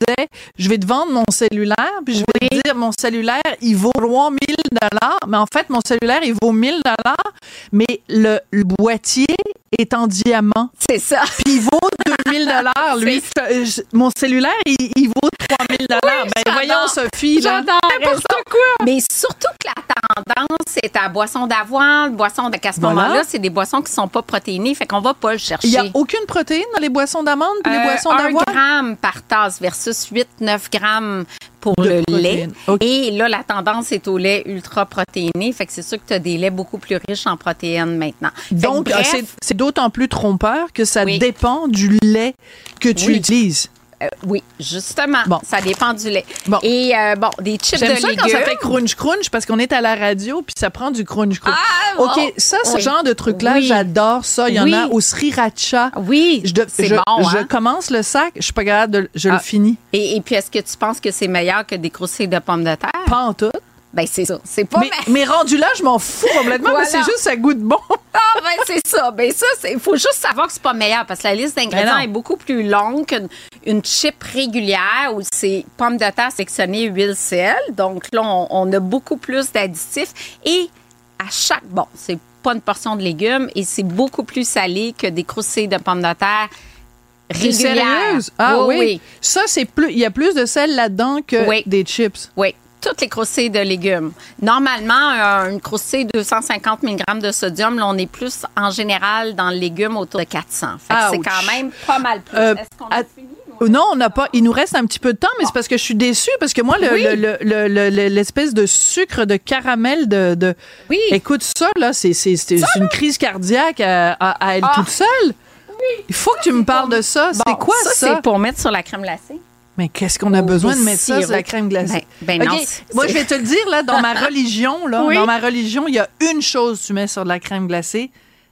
je vais te vendre mon cellulaire, puis je vais dire, mon cellulaire, il vaut 3000 dollars, mais en fait, mon cellulaire, il vaut 1000 dollars, mais le, le boîtier est en diamant, C'est ça. puis il vaut 2000 dollars, lui. Euh, je- Mon cellulaire, il, il vaut 3000 dollars. ben, j'adore. voyons, Sophie, là. J'adore ça. Mais surtout que la tendance, c'est à boisson d'avoine, boisson de qu'à ce Voilà. moment-là, c'est des boissons qui sont pas protéinées, fait qu'on va pas le chercher. Il n'y a aucune protéine dans les boissons d'amande puis les Euh, boissons 1 d'avoine? gramme par tasse versus 8-9 grammes pour De le lait. Et là, la tendance est au lait ultra protéiné. Fait que c'est sûr que tu as des laits beaucoup plus riches en protéines maintenant. Donc, bref, c'est- c'est d'autant plus trompeur que ça Oui. dépend du lait que tu Oui. utilises. Euh, oui, justement. Bon. Ça dépend du lait. Bon. Et euh, bon, des chips de J'aime ça légumes. quand ça fait crunch crunch parce qu'on est à la radio puis ça prend du crunch crunch. Ah, bon. OK, ça, ce Oui. genre de truc-là, Oui. j'adore ça. Il y en a au sriracha. Oui, Je, c'est je- bon. je hein? commence le sac, je suis pas capable de. Je Ah. le finis. Et, et puis, est-ce que tu penses que c'est meilleur que des croustilles de pommes de terre? Pas en tout. Ben, c'est ça. C'est pas Mais, mais rendu là, je m'en fous complètement, Voilà. mais c'est juste ça goûte bon. Ah, ben, c'est ça. Ben, ça, il faut juste savoir que c'est pas meilleur parce que la liste Ben d'ingrédients est beaucoup plus longue qu'une une chip régulière où c'est pommes de terre sélectionnées, huile, sel. Donc là, on, on a beaucoup plus d'additifs et à chaque, bon, c'est pas une portion de légumes et c'est beaucoup plus salé que des croustilles de pommes de terre régulières. sérieuse? Ah oui. oui. Ça, c'est plus. Il y a plus de sel là-dedans que Oui. des chips. Oui, toutes les croustilles de légumes. Normalement, euh, une croustille 250 mg de sodium, là, on est plus en général dans le légume autour de 400. Fait que c'est quand même pas mal plus. Euh, Est-ce qu'on a fini? Non, on n'a pas. Il nous reste un petit peu de temps, mais c'est parce que je suis déçue parce que moi, le- Oui. le- le- le- le- le- l'espèce de sucre de caramel de. de- Oui. Écoute ça là, c'est une crise cardiaque à, à- à elle Ah. toute seule. Il faut que tu me parles de ça. Bon, c'est quoi ça? c'est pour mettre sur la crème glacée. Mais qu'est-ce qu'on a besoin de mettre ça sur la crème glacée? Ben- ben non, Moi, je vais te le dire, là, dans ma religion, là, Oui. dans ma religion, il y a une chose que tu mets sur de la crème glacée,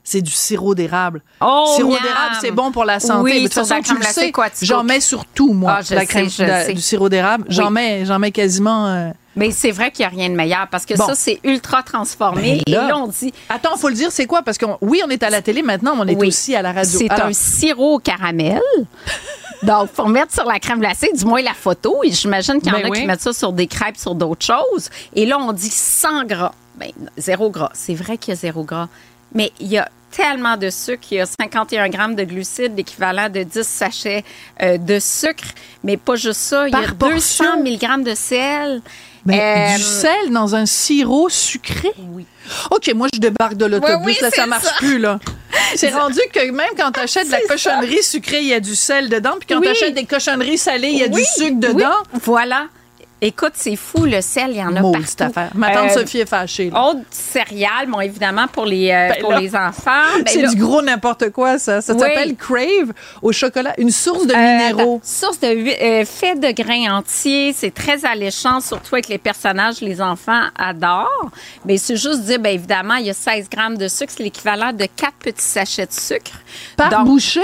c'est du sirop d'érable. Oh, sirop d'érable, c'est bon pour la santé. Oui, Mais de toute façon, tu le sais, j'en mets sur tout, moi, Ah, je la sais, crème, je la- sais. du sirop d'érable. J'en mets, j'en mets quasiment... euh, Mais c'est vrai qu'il n'y a rien de meilleur parce que Bon. ça, c'est ultra transformé. Ben là. Et là, on dit, Attends, faut le dire, c'est quoi? Parce que oui, on est à la télé maintenant, mais on est Oui. aussi à la radio. c'est un sirop au caramel. Donc, pour mettre sur la crème glacée, du moins la photo. Et j'imagine qu'il y en Ben a oui. qui mettent ça sur des crêpes, sur d'autres choses. Et là, on dit 100 gras. Ben, zéro gras. C'est vrai qu'il y a zéro gras. Mais il y a tellement de sucre. Il y a 51 grammes de glucides, l'équivalent de 10 sachets euh, de sucre. Mais pas juste ça. Il y a Par 200 portion. mg de sel. mais Euh, du sel dans un sirop sucré? Oui. OK, moi, je débarque de l'autobus. Oui, oui, là, ça marche ça. plus, là. C'est rendu que même quand tu achètes de la cochonnerie sucrée, il y a du sel dedans. Puis quand Oui. tu achètes des cochonneries salées, il y a du sucre dedans. Voilà. Écoute, c'est fou, le sel, il y en a Maudite partout. affaire. Ma tante Euh, Sophie est fâchée. là. Autre céréales, bon, évidemment, pour les, euh, Ben pour là, les enfants. Ben c'est là, du gros n'importe quoi, ça. Ça Oui. s'appelle Crave au chocolat. Une source de euh, minéraux. attends, source de hui- euh, fait de grains entiers, c'est très alléchant, surtout avec les personnages, les enfants adorent. Mais c'est juste dire, ben évidemment, il y a 16 grammes de sucre, c'est l'équivalent de 4 petits sachets de sucre. Par Donc, bouchée?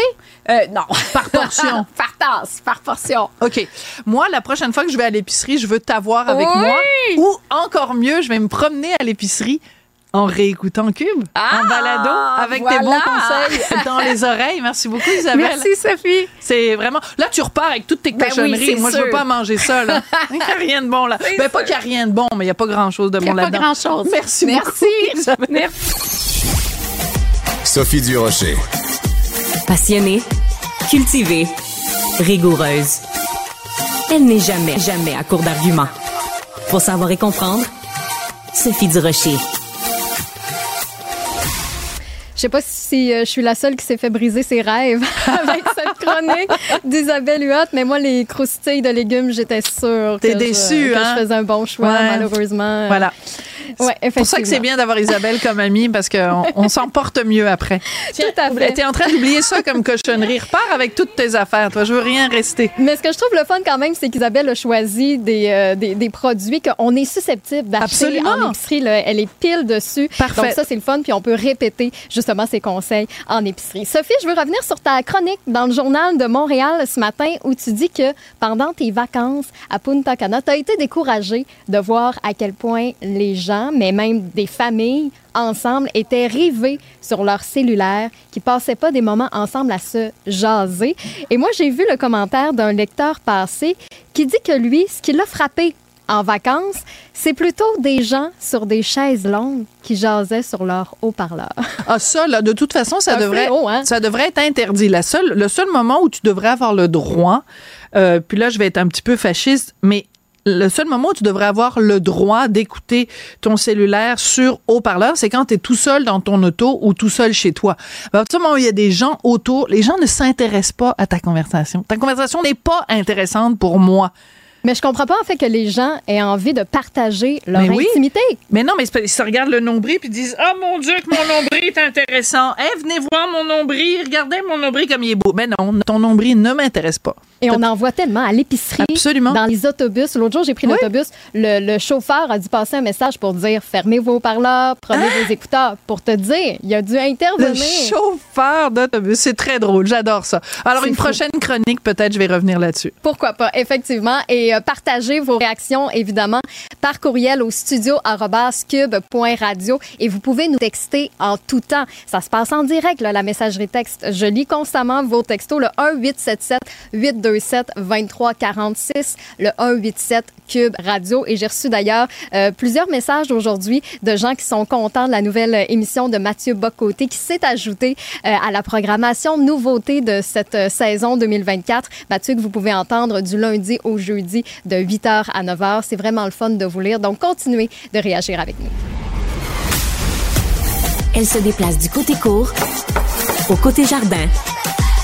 Euh, non. Par portion. par tasse, par portion. OK. Moi, la prochaine fois que je vais à l'épicerie, je veux t'avoir avec Oui. moi. Ou encore mieux, je vais me promener à l'épicerie en réécoutant Cube, Ah, en balado, avec tes bons conseils dans les oreilles. Merci beaucoup, Isabelle. Merci, Sophie. C'est vraiment. Là, tu repars avec toutes tes Ben cochonneries. Moi, je veux sûr. pas manger ça, là. Il n'y a rien de bon, là. Ben, pas sûr. qu'il n'y a rien de bon, mais il n'y a pas grand-chose de Il n'y bon a pas là-dedans. grand-chose. Merci, Merci. beaucoup. Sophie Durocher. Passionnée, cultivée, rigoureuse. elle n'est jamais, jamais à court d'arguments. Pour savoir et comprendre, Sophie Durocher. Je sais pas si euh, je suis la seule qui s'est fait briser ses rêves avec cette chronique d'Isabelle Huot, mais moi, les croustilles de légumes, j'étais sûre T'es que, déçue, je, que hein? je faisais un bon choix, Ouais. malheureusement. Voilà. Ouais, C'est pour ça que c'est bien d'avoir Isabelle comme amie parce qu'on on s'en porte mieux après. Tout à fait. T'es en train d'oublier ça comme cochonnerie. Repars avec toutes tes affaires. Toi, je veux rien rester. Mais ce que je trouve le fun quand même, c'est qu'Isabelle a choisi des, euh, des, des produits qu'on est susceptible d'acheter en épicerie. là. Elle est pile dessus. Parfait. Donc ça, c'est le fun. Puis on peut répéter justement ses conseils en épicerie. Sophie, je veux revenir sur ta chronique dans le journal de Montréal ce matin où tu dis que pendant tes vacances à Punta Cana, tu as été découragée de voir à quel point les gens, mais même des familles, ensemble étaient rivés sur leur cellulaire, qui passaient pas des moments ensemble à se jaser. Et moi, j'ai vu le commentaire d'un lecteur passé qui dit que lui, ce qui l'a frappé en vacances, c'est plutôt des gens sur des chaises longues qui jasaient sur leur haut-parleur. Ah, ça, là, de toute façon, ça devrait, fléau, hein? ça devrait être interdit. La seule, le seul moment où tu devrais avoir le droit, euh, puis là, je vais être un petit peu fasciste, mais le seul moment où tu devrais avoir le droit d'écouter ton cellulaire sur haut-parleur, c'est quand tu es tout seul dans ton auto ou tout seul chez toi. À partir du moment où il y a des gens autour, les gens ne s'intéressent pas à ta conversation. Ta conversation n'est pas intéressante pour moi. Mais je comprends pas en fait que les gens aient envie de partager leur Mais oui. intimité. Mais non, mais ils se regardent le nombril puis disent Ah mon Dieu, que mon nombril est intéressant. Eh, venez voir mon nombril, regardez mon nombril comme il est beau. Mais non, ton nombril ne m'intéresse pas. Et on en voit tellement à l'épicerie, Absolument. dans les autobus. L'autre jour, j'ai pris Oui. l'autobus. Le, le chauffeur a dû passer un message pour dire fermez vos haut-parleurs, prenez vos écouteurs. Pour te dire, il a dû Le intervenir. chauffeur d'autobus, c'est très drôle, j'adore ça. Alors, une fou. prochaine chronique, peut-être, je vais revenir là-dessus. Pourquoi pas, effectivement. Et euh, partagez vos réactions, évidemment, par courriel au studio.cube.radio. Et vous pouvez nous texter en tout temps. Ça se passe en direct, là, la messagerie texte. Je lis constamment vos textos, le 1-877-827-2346, le 187 Radio. Et j'ai reçu d'ailleurs euh, plusieurs messages aujourd'hui de gens qui sont contents de la nouvelle euh, émission de Mathieu Bocoté qui s'est ajouté euh, à la programmation nouveauté de cette saison 2024. Mathieu, que vous pouvez entendre du lundi au jeudi de 8h à 9h. C'est vraiment le fun de vous lire. Donc, continuez de réagir avec nous. Elle se déplace du côté court au côté jardin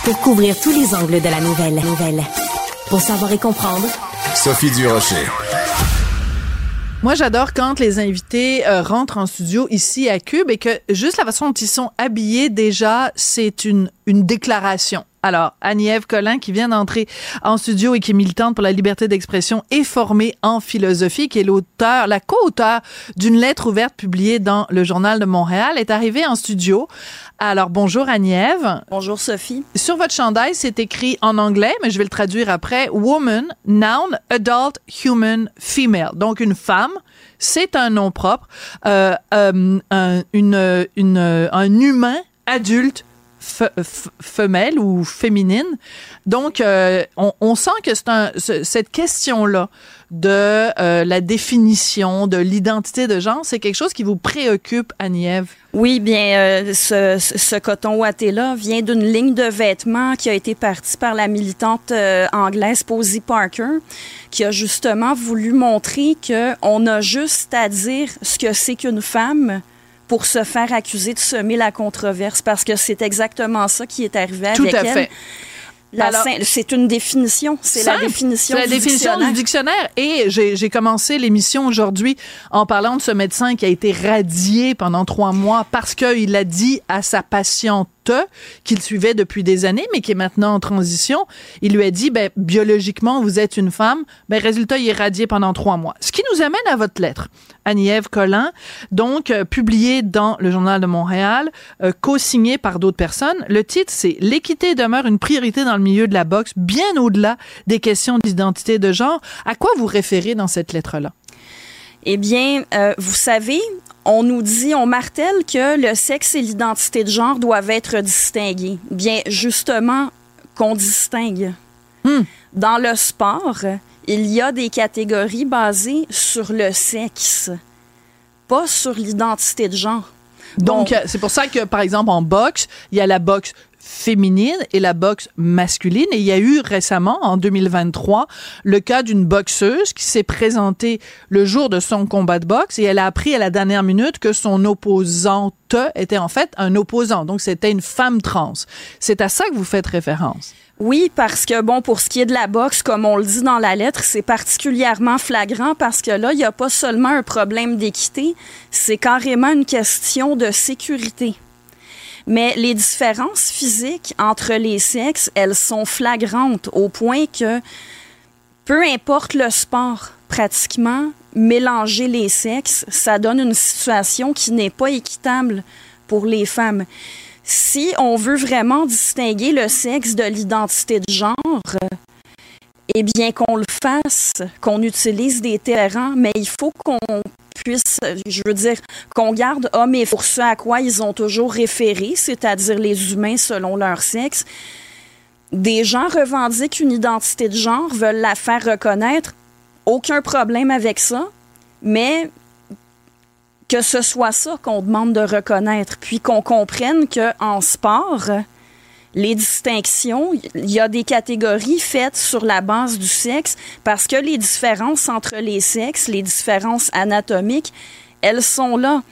pour couvrir tous les angles de la nouvelle. nouvelle. Pour savoir et comprendre, Sophie Durocher. Moi, j'adore quand les invités euh, rentrent en studio ici à Cube et que juste la façon dont ils sont habillés, déjà, c'est une, une déclaration. Alors, Annie-Ève Collin, qui vient d'entrer en studio et qui est militante pour la liberté d'expression et formée en philosophie, qui est l'auteur, la co-auteure d'une lettre ouverte publiée dans le Journal de Montréal, est arrivée en studio. Alors, bonjour Annie-Ève. Bonjour Sophie. Sur votre chandail, c'est écrit en anglais, mais je vais le traduire après. Woman, noun, adult, human, female. Donc une femme, c'est un nom propre. Euh, euh, un, une, une, un humain adulte femelle ou féminine. Donc, euh, on, sent que c'est cette question-là de euh, la définition de l'identité de genre, c'est quelque chose qui vous préoccupe, Annie-Ève? Oui, bien, euh, ce, coton ouaté-là vient d'une ligne de vêtements qui a été partie par la militante anglaise Posy Parker, qui a justement voulu montrer qu'on a juste à dire ce que c'est qu'une femme pour se faire accuser de semer la controverse, parce que c'est exactement ça qui est arrivé Tout avec à elle. fait. C'est une définition, c'est la définition la du définition dictionnaire. du dictionnaire. Et j'ai commencé l'émission aujourd'hui en parlant de ce médecin qui a été radié pendant trois mois parce qu'il a dit à sa patiente qu'il suivait depuis des années, mais qui est maintenant en transition, il lui a dit, ben, biologiquement, vous êtes une femme. Ben, résultat, il est radié pendant trois mois. Ce qui nous amène à votre lettre, Annie-Ève Collin, donc euh, publiée dans le Journal de Montréal, euh, co-signée par d'autres personnes. Le titre, c'est L'équité demeure une priorité dans le milieu de la boxe, bien au-delà des questions d'identité de genre. À quoi vous référez dans cette lettre-là? Eh bien, euh, vous savez, on nous dit, on martèle que le sexe et l'identité de genre doivent être distingués. Bien, justement, qu'on distingue. Hmm. Dans le sport, il y a des catégories basées sur le sexe, pas sur l'identité de genre. Donc, Bon. euh, c'est pour ça que, par exemple, en boxe, il y a la boxe féminine et la boxe masculine. Et il y a eu récemment, en 2023, le cas d'une boxeuse qui s'est présentée le jour de son combat de boxe et elle a appris à la dernière minute que son opposante était en fait un opposant. Donc, c'était une femme trans. C'est à ça que vous faites référence? Oui, parce que, bon, pour ce qui est de la boxe, comme on le dit dans la lettre, c'est particulièrement flagrant parce que là, il n'y a pas seulement un problème d'équité, c'est carrément une question de sécurité. Mais les différences physiques entre les sexes, elles sont flagrantes au point que, peu importe le sport, pratiquement, mélanger les sexes, ça donne une situation qui n'est pas équitable pour les femmes. Si on veut vraiment distinguer le sexe de l'identité de genre, eh bien qu'on le fasse, qu'on utilise des terrains, mais il faut qu'on puisse, je veux dire, qu'on garde hommes et pour ce à quoi ils ont toujours référé, c'est-à-dire les humains selon leur sexe. Des gens revendiquent une identité de genre, veulent la faire reconnaître, aucun problème avec ça, mais que ce soit ça qu'on demande de reconnaître, puis qu'on comprenne que en sport, les distinctions, il y a des catégories faites sur la base du sexe parce que les différences entre les sexes, les différences anatomiques, elles sont là.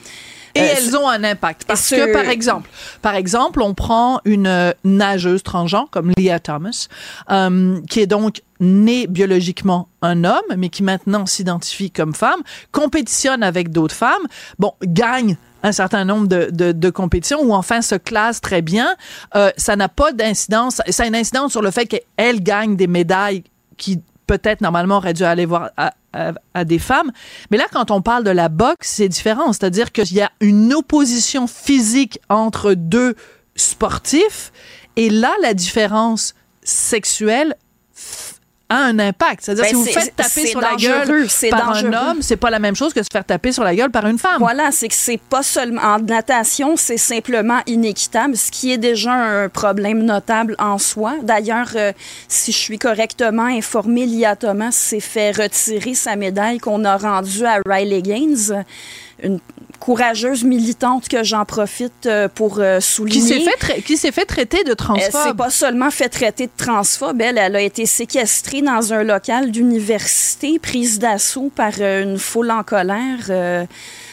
Et euh, elles ont un impact. Parce que, par exemple, par exemple, on prend une nageuse transgenre comme Leah Thomas, euh, qui est donc née biologiquement un homme, mais qui maintenant s'identifie comme femme, compétitionne avec d'autres femmes, bon, gagne un certain nombre de, compétitions ou enfin se classe très bien, euh, ça n'a pas d'incidence, ça a une incidence sur le fait qu'elle gagne des médailles qui peut-être normalement aurait dû aller voir à, à, des femmes. Mais là, quand on parle de la boxe, c'est différent. C'est-à-dire qu'il y a une opposition physique entre deux sportifs. Et là, la différence sexuelle a un impact. C'est-à-dire, ben, si vous faites taper sur la gueule par un homme, c'est pas la même chose que se faire taper sur la gueule par une femme. Voilà, c'est que c'est pas seulement en natation, c'est simplement inéquitable, ce qui est déjà un problème notable en soi. D'ailleurs, euh, si je suis correctement informée, Lia Thomas s'est fait retirer sa médaille qu'on a rendue à Riley Gaines une courageuse militante que j'en profite euh, pour euh, souligner. Qui s'est fait, qui s'est fait traiter de transphobe. Elle s'est pas seulement fait traiter de transphobe, elle, elle a été séquestrée dans un local d'université, prise d'assaut par euh, une foule en colère.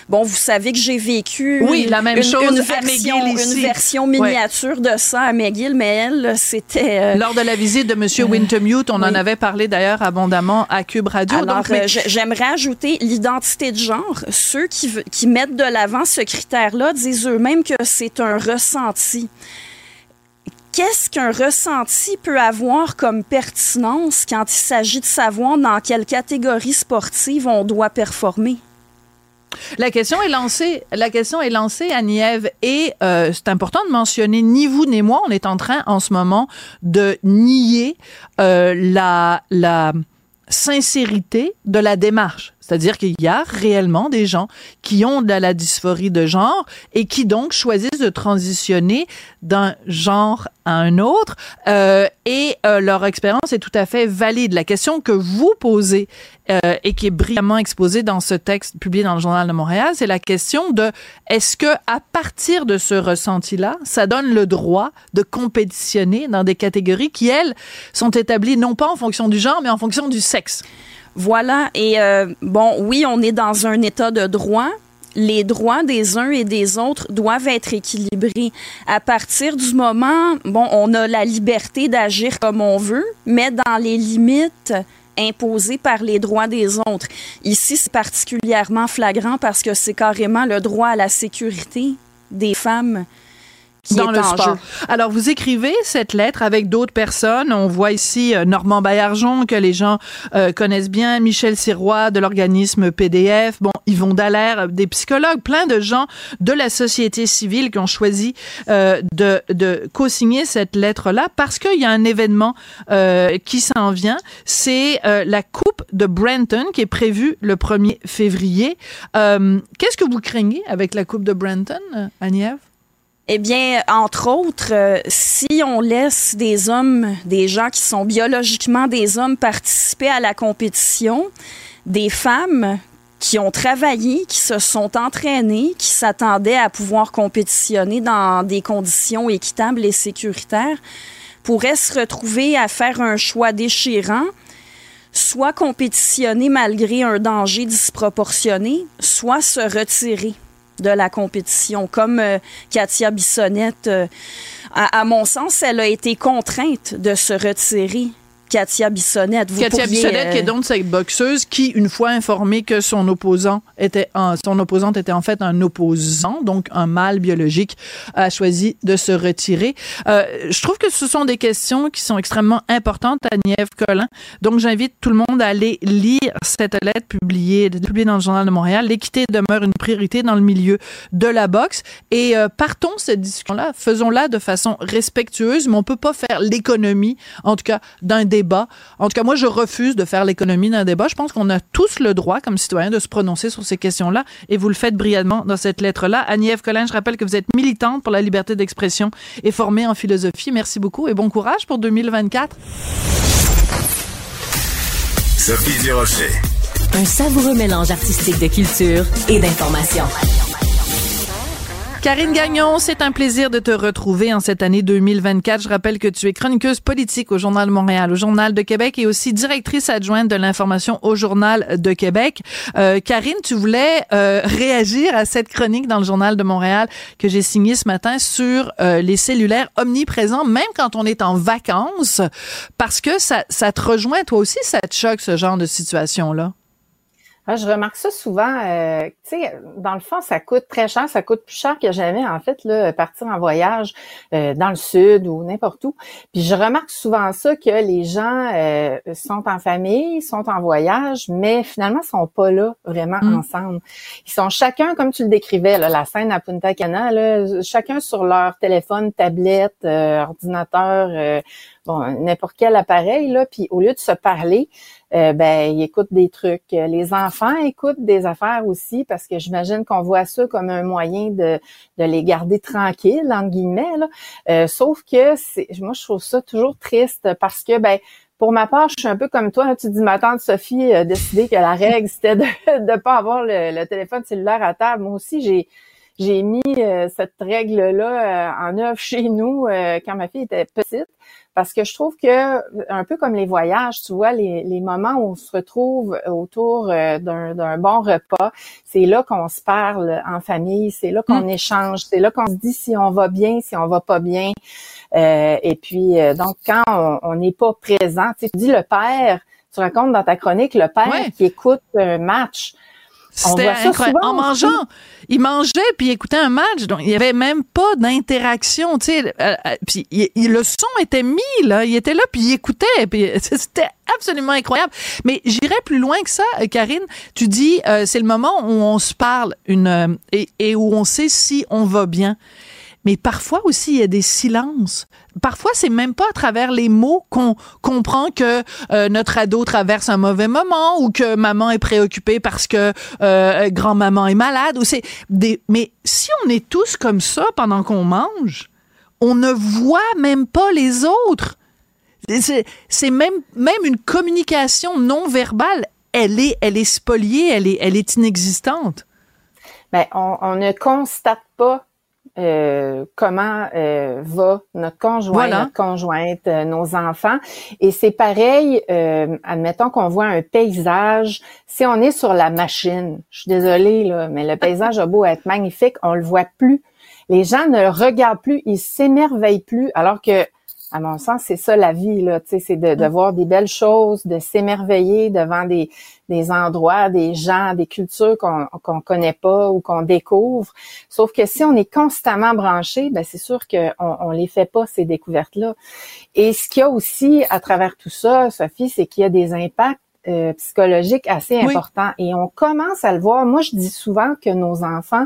Bon, vous savez que j'ai vécu oui, la même chose une, version, une version miniature de ça à McGill, mais elle, c'était... Lors de la visite de M. Wintermute, on en avait parlé d'ailleurs abondamment à Cube Radio. Alors, j'aimerais ajouter l'identité de genre. Ceux qui, qui mettent de l'avant ce critère-là disent eux-mêmes que c'est un ressenti qu'est-ce qu'un ressenti peut avoir comme pertinence quand il s'agit de savoir dans quelle catégorie sportive on doit performer? La question est lancée, la question est lancée à Nièvre et euh, c'est important de mentionner ni vous ni moi, on est en train en ce moment de nier euh, la sincérité de la démarche. C'est-à-dire qu'il y a réellement des gens qui ont de la dysphorie de genre et qui donc choisissent de transitionner d'un genre à un autre euh, et euh, leur expérience est tout à fait valide. La question que vous posez euh, et qui est brillamment exposée dans ce texte publié dans le Journal de Montréal, c'est la question de est-ce que à partir de ce ressenti-là, ça donne le droit de compétitionner dans des catégories qui elles sont établies non pas en fonction du genre mais en fonction du sexe? Voilà. Et euh, bon, oui, on est dans un état de droit. Les droits des uns et des autres doivent être équilibrés. À partir du moment, bon, on a la liberté d'agir comme on veut, mais dans les limites imposées par les droits des autres. Ici, c'est particulièrement flagrant parce que c'est carrément le droit à la sécurité des femmes dans le sport. Alors, vous écrivez cette lettre avec d'autres personnes. On voit ici euh, Normand Baillargeon, que les gens euh, connaissent bien, Michel Sirois de l'organisme PDF, bon, Yvon Dallaire, euh, des psychologues, plein de gens de la société civile qui ont choisi de, de co-signer cette lettre-là parce qu'il y a un événement qui s'en vient. C'est la Coupe de Brenton qui est prévue le 1er février. Qu'est-ce que vous craignez avec la Coupe de Brenton, Agnève? Eh bien, entre autres, euh, si on laisse des hommes, des gens qui sont biologiquement des hommes participer à la compétition, des femmes qui ont travaillé, qui se sont entraînés, qui s'attendaient à pouvoir compétitionner dans des conditions équitables et sécuritaires, pourraient se retrouver à faire un choix déchirant, soit compétitionner malgré un danger disproportionné, soit se retirer de la compétition, comme euh, Katia Bissonnette. euh, à, à mon sens, elle a été contrainte de se retirer. Katia Bissonnette. Vous Katia pourriez, Bissonnette, qui est euh, donc cette boxeuse qui, une fois informée que son opposant était un, son opposante était en fait un opposant, donc un mâle biologique, a choisi de se retirer. Euh, je trouve que ce sont des questions qui sont extrêmement importantes à Nièvre Collin. Donc, j'invite tout le monde à aller lire cette lettre publiée, publiée dans le Journal de Montréal. L'équité demeure une priorité dans le milieu de la boxe. Et euh, partons cette discussion-là, faisons-la de façon respectueuse, mais on peut pas faire l'économie, en tout cas, d'un débat. En tout cas, moi, je refuse de faire l'économie d'un débat. Je pense qu'on a tous le droit, comme citoyens, de se prononcer sur ces questions-là, et vous le faites brillamment dans cette lettre-là. Annie-Ève Collin, je rappelle que vous êtes militante pour la liberté d'expression et formée en philosophie. Merci beaucoup et bon courage pour 2024. Sophie Durocher. Un savoureux mélange artistique de culture et d'information. Karine Gagnon, c'est un plaisir de te retrouver en cette année 2024. Je rappelle que tu es chroniqueuse politique au Journal de Montréal, au Journal de Québec et aussi directrice adjointe de l'information au Journal de Québec. Euh, Karine, tu voulais euh, réagir à cette chronique dans le Journal de Montréal que j'ai signée ce matin sur euh, les cellulaires omniprésents, même quand on est en vacances, parce que ça, ça te rejoint toi aussi, ça te choque ce genre de situation-là? Ah, je remarque ça souvent. euh, tu sais, dans le fond, ça coûte très cher. Ça coûte plus cher que jamais, en fait, là, partir en voyage euh, dans le sud ou n'importe où. Puis je remarque souvent ça que les gens euh, sont en famille, sont en voyage, mais finalement sont pas là vraiment Mm. ensemble. Ils sont chacun, comme tu le décrivais, là, la scène à Punta Cana, là, chacun sur leur téléphone, tablette, euh, ordinateur, euh, bon, n'importe quel appareil, là. Puis au lieu de se parler, euh, ben ils écoutent des trucs. Les enfants écoutent des affaires aussi parce que j'imagine qu'on voit ça comme un moyen de, de les garder tranquilles entre guillemets. Euh, sauf que c'est, moi je trouve ça toujours triste parce que ben pour ma part, je suis un peu comme toi. là. tu dis ma tante Sophie a décidé que la règle c'était de ne pas avoir le, le téléphone cellulaire à table. Moi aussi j'ai j'ai mis euh, cette règle-là euh, en œuvre chez nous euh, quand ma fille était petite parce que je trouve que un peu comme les voyages, tu vois, les, les moments où on se retrouve autour euh, d'un d'un bon repas, c'est là qu'on se parle en famille, c'est là qu'on échange, c'est là qu'on se dit si on va bien, si on va pas bien. Euh, et puis euh, donc quand on- n'est pas présent, tu sais, tu dis le père, tu racontes dans ta chronique le père Ouais. qui écoute un match. C'était incroyable. souvent En mangeant, il mangeait puis il écoutait un match, donc il y avait même pas d'interaction, tu sais. euh, euh, puis il- il- le son était mis là, il était là puis il écoutait, puis c'était absolument incroyable. Mais j'irais plus loin que ça, euh, Karine. Tu dis euh, c'est le moment où on se parle une euh, et, et où on sait si on va bien. Mais parfois aussi, il y a des silences. Parfois, c'est même pas à travers les mots qu'on comprend que euh, notre ado traverse un mauvais moment ou que maman est préoccupée parce que euh, grand-maman est malade. Ou c'est des... Mais si on est tous comme ça pendant qu'on mange, on ne voit même pas les autres. C'est- même, même une communication non verbale. Elle est, elle est spoliée, elle est, elle est inexistante. Ben, on, on ne constate pas euh, comment euh, va notre conjoint, Voilà. notre conjointe, euh, nos enfants. Et c'est pareil, euh, admettons qu'on voit un paysage. Si on est sur la machine, je suis désolée, là, mais le paysage a beau être magnifique, on le voit plus. Les gens ne le regardent plus, ils s'émerveillent plus, alors que à mon sens, c'est ça la vie, là. Tu sais, c'est de, de voir des belles choses, de s'émerveiller devant des, des endroits, des gens, des cultures qu'on qu'on connaît pas ou qu'on découvre. Sauf que si on est constamment branché, ben c'est sûr qu'on on les fait pas ces découvertes-là. Et ce qu'il y a aussi à travers tout ça, Sophie, c'est qu'il y a des impacts euh, psychologiques assez Oui. importants et on commence à le voir. Moi, je dis souvent que nos enfants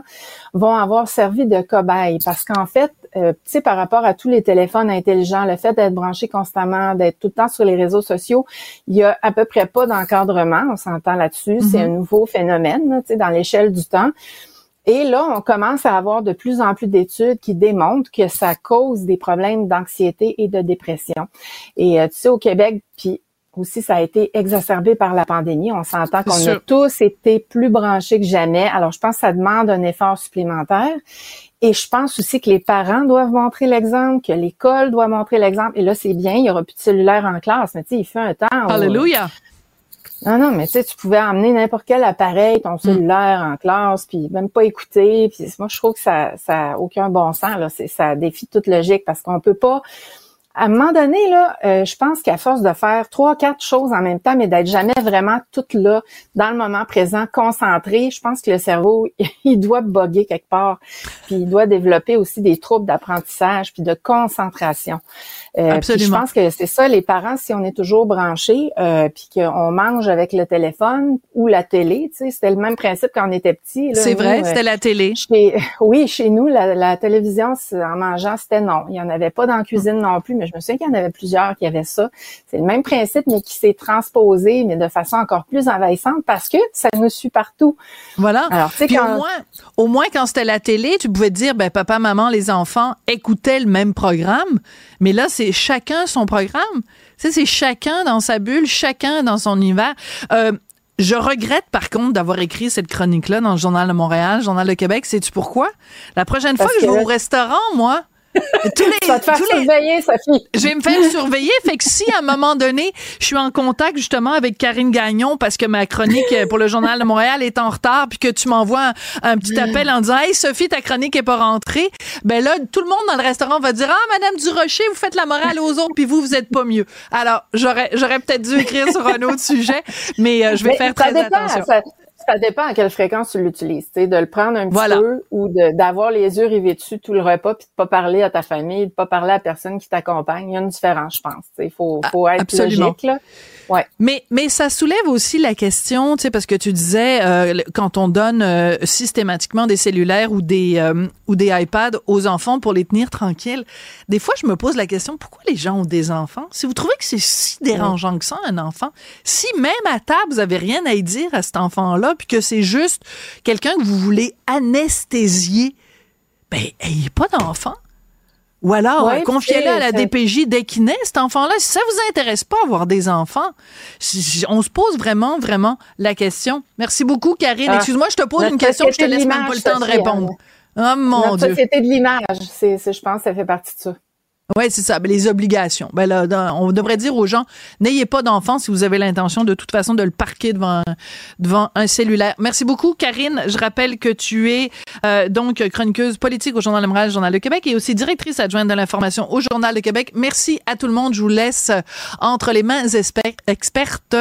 vont avoir servi de cobayes parce qu'en fait, euh, tu sais, par rapport à tous les téléphones intelligents, le fait d'être branché constamment, d'être tout le temps sur les réseaux sociaux, il y a à peu près pas d'encadrement, on s'entend là-dessus. C'est un nouveau phénomène, tu sais, dans l'échelle du temps. Et là, on commence à avoir de plus en plus d'études qui démontrent que ça cause des problèmes d'anxiété et de dépression. Et euh, tu sais, au Québec, puis aussi, ça a été exacerbé par la pandémie. On s'entend qu'on a tous été plus branchés que jamais. Alors, je pense que ça demande un effort supplémentaire. Et je pense aussi que les parents doivent montrer l'exemple, que l'école doit montrer l'exemple. Et là, c'est bien, il y aura plus de cellulaire en classe. Mais tu sais, il fait un temps où- Alléluia. non, non, mais tu sais, tu pouvais emmener n'importe quel appareil, Mm. ton cellulaire en classe, puis même pas écouter. Puis moi, je trouve que ça, ça a aucun bon sens. Là, c'est, ça défie toute logique parce qu'on peut pas. À un moment donné, là, euh, je pense qu'à force de faire trois, quatre choses en même temps, mais d'être jamais vraiment toute là, dans le moment présent, concentré, je pense que le cerveau, il doit bugger quelque part. Puis il doit développer aussi des troubles d'apprentissage, puis de concentration. Euh, puis Absolument. je pense que c'est ça, les parents, si on est toujours branchés, euh, puis qu'on mange avec le téléphone ou la télé, tu sais, c'était le même principe quand on était petit. C'est vrai, euh, c'était la télé. chez- oui, chez nous, la, la télévision, en mangeant, c'était non. Il n'y en avait pas dans la cuisine non plus, mais je me souviens qu'il y en avait plusieurs qui avaient ça. C'est le même principe, mais qui s'est transposé, mais de façon encore plus envahissante parce que ça nous suit partout. Voilà. Alors, tu sais, Puis quand- au moins, au moins quand c'était la télé, tu pouvais dire, ben papa, maman, les enfants écoutaient le même programme. Mais là, c'est chacun son programme. Tu sais, c'est chacun dans sa bulle, chacun dans son univers. Euh, je regrette par contre d'avoir écrit cette chronique-là dans le Journal de Montréal, le Journal de Québec. Sais-tu pourquoi? La prochaine fois Parce que je que vais au restaurant, moi, tous les, te faire les- surveiller, Sophie. je vais me faire surveiller. Fait que si à un moment donné, je suis en contact justement avec Karine Gagnon parce que ma chronique pour le Journal de Montréal est en retard, puis que tu m'envoies un, un petit appel en disant Hey Sophie, ta chronique est pas rentrée, ben là, tout le monde dans le restaurant va dire Ah, Madame Durocher, vous faites la morale aux autres, puis vous, vous êtes pas mieux. Alors, j'aurais, j'aurais peut-être dû écrire sur un autre sujet, mais euh, je vais Mais faire ça très dépend, attention. Ça, ça dépend à quelle fréquence tu l'utilises. Tu sais, de le prendre un petit Voilà. peu ou d'avoir les yeux rivés dessus tout le repas puis de pas parler à ta famille, de pas parler à la personne qui t'accompagne. Il y a une différence, je pense. Il faut, faut être absolument. logique. Là. Ouais. Mais, mais ça soulève aussi la question, tu sais, parce que tu disais, euh, quand on donne euh, systématiquement des cellulaires ou des, euh, ou des iPads aux enfants pour les tenir tranquilles, des fois, je me pose la question, pourquoi les gens ont des enfants? Si vous trouvez que c'est si dérangeant que ça, un enfant, si même à table, vous avez rien à y dire à cet enfant-là, puis que c'est juste quelqu'un que vous voulez anesthésier, ben, ayez pas d'enfant. Ou alors, Ouais, euh, confiez-le à la DPJ dès qu'il naît, cet enfant-là. Si ça vous intéresse pas avoir des enfants, on se pose vraiment, vraiment la question. Merci beaucoup, Karine. Ah, Excuse-moi, je te pose une question, je te laisse même pas le temps de répondre. hein. Oh mon Notre Dieu. société de l'image, je pense que ça fait partie de ça. Oui, c'est ça. Ben, les obligations. Ben là, on devrait dire aux gens, n'ayez pas d'enfants si vous avez l'intention de toute façon de le parquer devant, devant un cellulaire. Merci beaucoup, Karine. Je rappelle que tu es euh, donc chroniqueuse politique au Journal de Montréal, Journal de Québec et aussi directrice adjointe de l'information au Journal de Québec. Merci à tout le monde. Je vous laisse entre les mains expertes,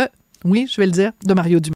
oui, je vais le dire, de Mario Dumont.